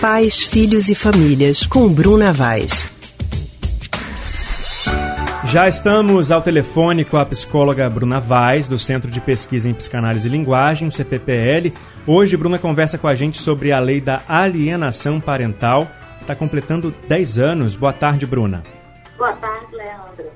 Pais, Filhos e Famílias, com Bruna Vaz. Já estamos ao telefone com a psicóloga Bruna Vaz, do Centro de Pesquisa em Psicanálise e Linguagem, o CPPL. Hoje, Bruna conversa com a gente sobre a lei da alienação parental. Está completando 10 anos. Boa tarde, Bruna. Boa tarde, Leandro.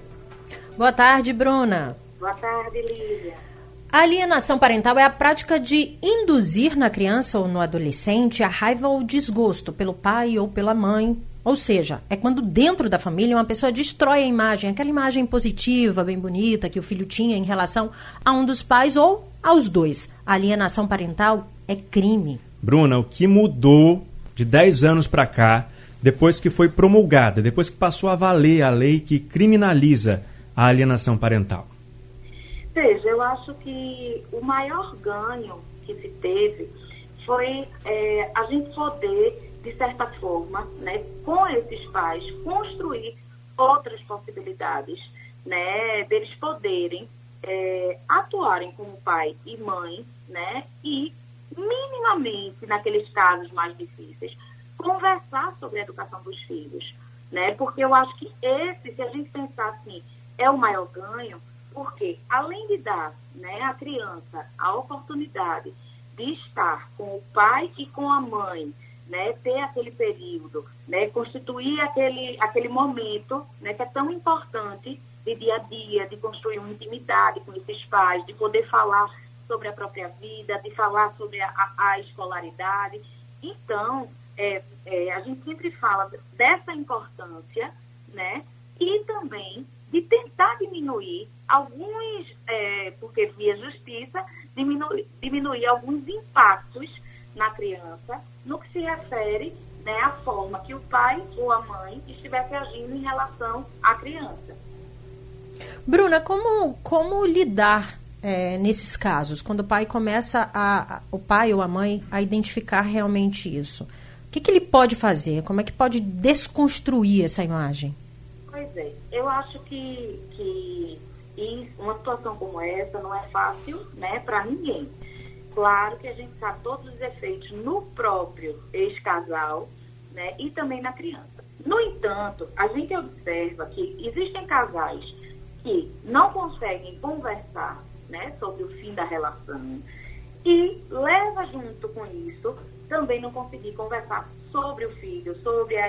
Boa tarde, Bruna. Boa tarde, Lívia. A alienação parental é a prática de induzir na criança ou no adolescente a raiva ou desgosto pelo pai ou pela mãe. Ou seja, é quando dentro da família uma pessoa destrói a imagem, aquela imagem positiva, bem bonita que o filho tinha em relação a um dos pais ou aos dois. A alienação parental é crime. Bruna, o que mudou de 10 anos para cá, depois que foi promulgada, depois que passou a valer a lei que criminaliza a alienação parental? Veja, eu acho que o maior ganho que se teve foi é, a gente poder, de certa forma, né, com esses pais, construir outras possibilidades, né, deles poderem é, atuarem como pai e mãe, né, e minimamente, naqueles casos mais difíceis, conversar sobre a educação dos filhos, né, porque eu acho que esse, se a gente pensar assim, é o maior ganho, porque além de dar né, à criança a oportunidade de estar com o pai e com a mãe, né, ter aquele período, né, constituir aquele, aquele momento né, que é tão importante de dia a dia, de construir uma intimidade com esses pais, de poder falar sobre a própria vida, de falar sobre a, a escolaridade. Então, é, é, a gente sempre fala dessa importância, né? E também de tentar diminuir alguns, é, porque via justiça, diminuir, diminuir alguns impactos na criança no que se refere né, à forma que o pai ou a mãe estivesse agindo em relação à criança. Bruna, como, como lidar é, nesses casos, quando o pai começa a, a, o pai ou a mãe a identificar realmente isso? O que, que ele pode fazer? Como é que pode desconstruir essa imagem? Eu acho que, que uma situação como essa não é fácil né, para ninguém. Claro que a gente sabe todos os efeitos no próprio ex-casal né, e também na criança. No entanto, a gente observa que existem casais que não conseguem conversar né, sobre o fim da relação e leva junto com isso também não conseguir conversar sobre o filho, sobre a,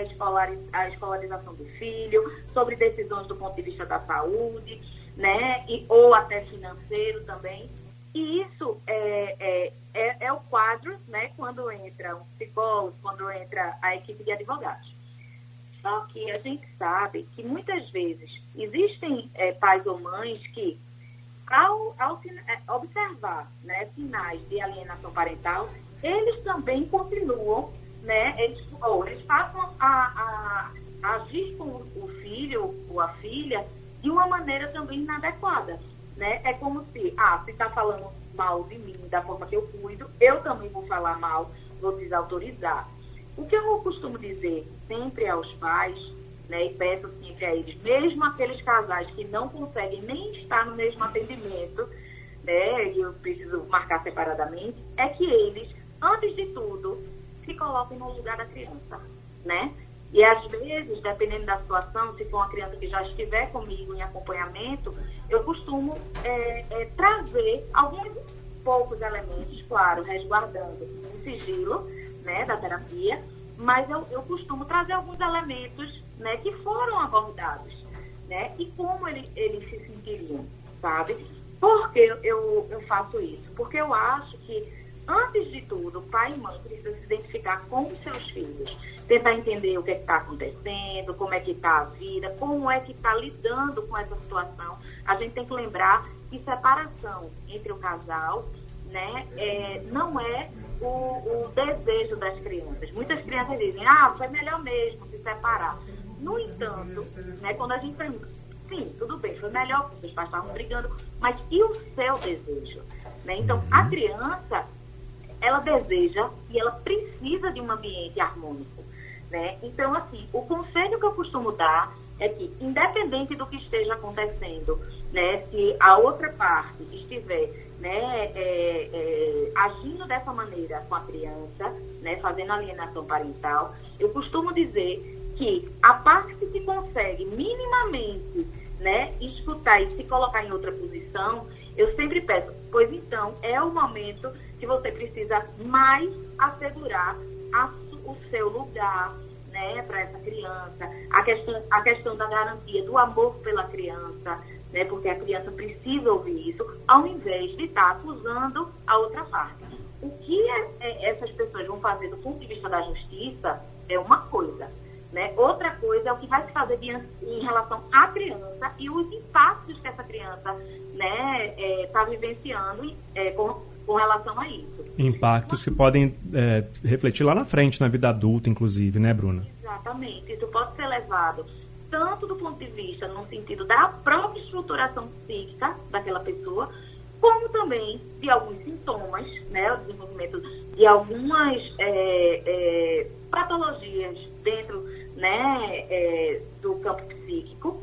a escolarização do filho, sobre decisões do ponto de vista da saúde, né, e, ou até financeiro também. E isso é, é, é, é, o quadro, né, quando entra um psicólogo, quando entra a equipe de advogados. Só que a gente sabe que muitas vezes existem é, pais ou mães que, ao, ao é, observar né, sinais de alienação parental, eles também continuam, né? Eles, ou eles passam a, a, a agir com o filho ou a filha de uma maneira também inadequada. Né? É como se, ah, se está falando mal de mim, da forma que eu cuido, eu também vou falar mal, vou desautorizar. O que eu costumo dizer sempre aos pais, né, e peço sempre a eles, mesmo aqueles casais que não conseguem nem estar no mesmo atendimento, né, e eu preciso marcar separadamente, é que eles antes de tudo, se coloquem no lugar da criança, né? E às vezes, dependendo da situação, se for uma criança que já estiver comigo em acompanhamento, eu costumo é, é, trazer alguns poucos elementos, claro, resguardando o sigilo né, da terapia, mas eu, eu costumo trazer alguns elementos né, que foram abordados, né? E como eles, eles se sentiriam, sabe? Por que eu, eu faço isso? Porque eu acho que antes de tudo, pai e mãe precisam se identificar com os seus filhos, tentar entender o que é está acontecendo, como é que está a vida, como é que está lidando com essa situação. A gente tem que lembrar que separação entre o casal né, é, não é o, o, desejo das crianças. Muitas crianças dizem, ah, foi melhor mesmo se separar. No entanto, né, quando a gente pergunta, sim, tudo bem, foi melhor porque os pais estavam brigando, mas e o seu desejo? Né? Então, a criança ela deseja e ela precisa de um ambiente harmônico. Né? Então, assim, o conselho que eu costumo dar é que, independente do que esteja acontecendo, né, se a outra parte estiver né, é, é, agindo dessa maneira com a criança, né, fazendo alienação parental, eu costumo dizer que a parte que se consegue minimamente né, escutar e se colocar em outra posição, eu sempre peço, pois então é o momento que você precisa mais assegurar a, o seu lugar né, para essa criança, a questão, a questão da garantia do amor pela criança, né, porque a criança precisa ouvir isso, ao invés de estar tá acusando a outra parte. O que é, é, essas pessoas vão fazer do ponto de vista da justiça é uma coisa. Né? Outra coisa é o que vai se fazer em relação à criança e os impactos que essa criança está né, é, tá vivenciando é, com, com relação a isso. Impactos que podem é, refletir lá na frente, na vida adulta, inclusive, né, Bruna? Exatamente. Isso pode ser levado tanto do ponto de vista no sentido da própria estruturação psíquica daquela pessoa, como também de alguns sintomas, né, o desenvolvimento de algumas é, é, patologias dentro né, é, do campo psíquico,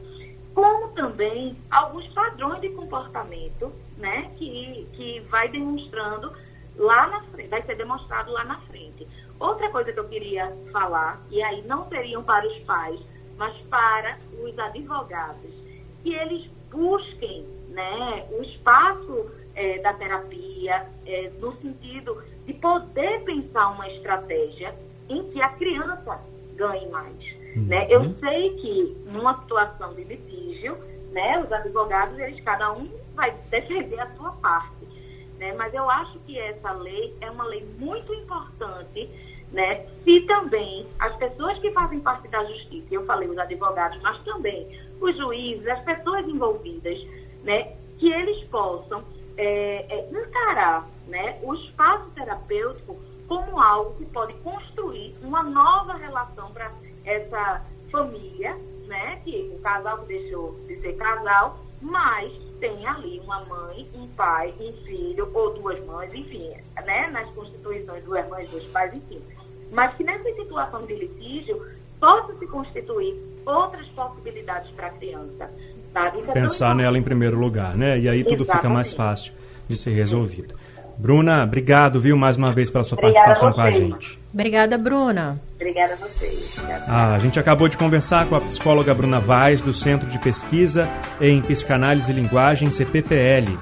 como também alguns padrões de comportamento né, que, que vai demonstrando lá na frente, vai ser demonstrado lá na frente. Outra coisa que eu queria falar, e aí não seriam para os pais, mas para os advogados, que eles busquem né, o espaço é, da terapia é, no sentido de poder pensar uma estratégia em que a criança ganhe mais. Uhum. Né? Eu sei que numa situação de litígio, né, os advogados, eles cada um vai defender a sua parte. Né? Mas eu acho que essa lei é uma lei muito importante né? Se também as pessoas que fazem parte da justiça, eu falei os advogados, mas também os juízes, as pessoas envolvidas, né? Que eles possam é, é, encarar né, o espaço terapêutico como algo que pode construir uma nova relação para essa família, né? Que o casal deixou de ser casal, mas tem ali uma mãe, um pai, um filho ou duas mães, enfim, né? Nas constituições duas mães, dois pais, enfim mas que nessa situação de litígio possa se constituir outras possibilidades para a criança. Sabe? É Pensar nela em primeiro lugar, né? E aí tudo Exatamente. fica mais fácil de ser resolvido. Bruna, obrigado, viu, mais uma vez pela sua Obrigada participação a com a gente. Obrigada, Bruna. Obrigada a vocês. Ah, a gente acabou de conversar com a psicóloga Bruna Vaz, do Centro de Pesquisa em Psicanálise e Linguagem, CPPL.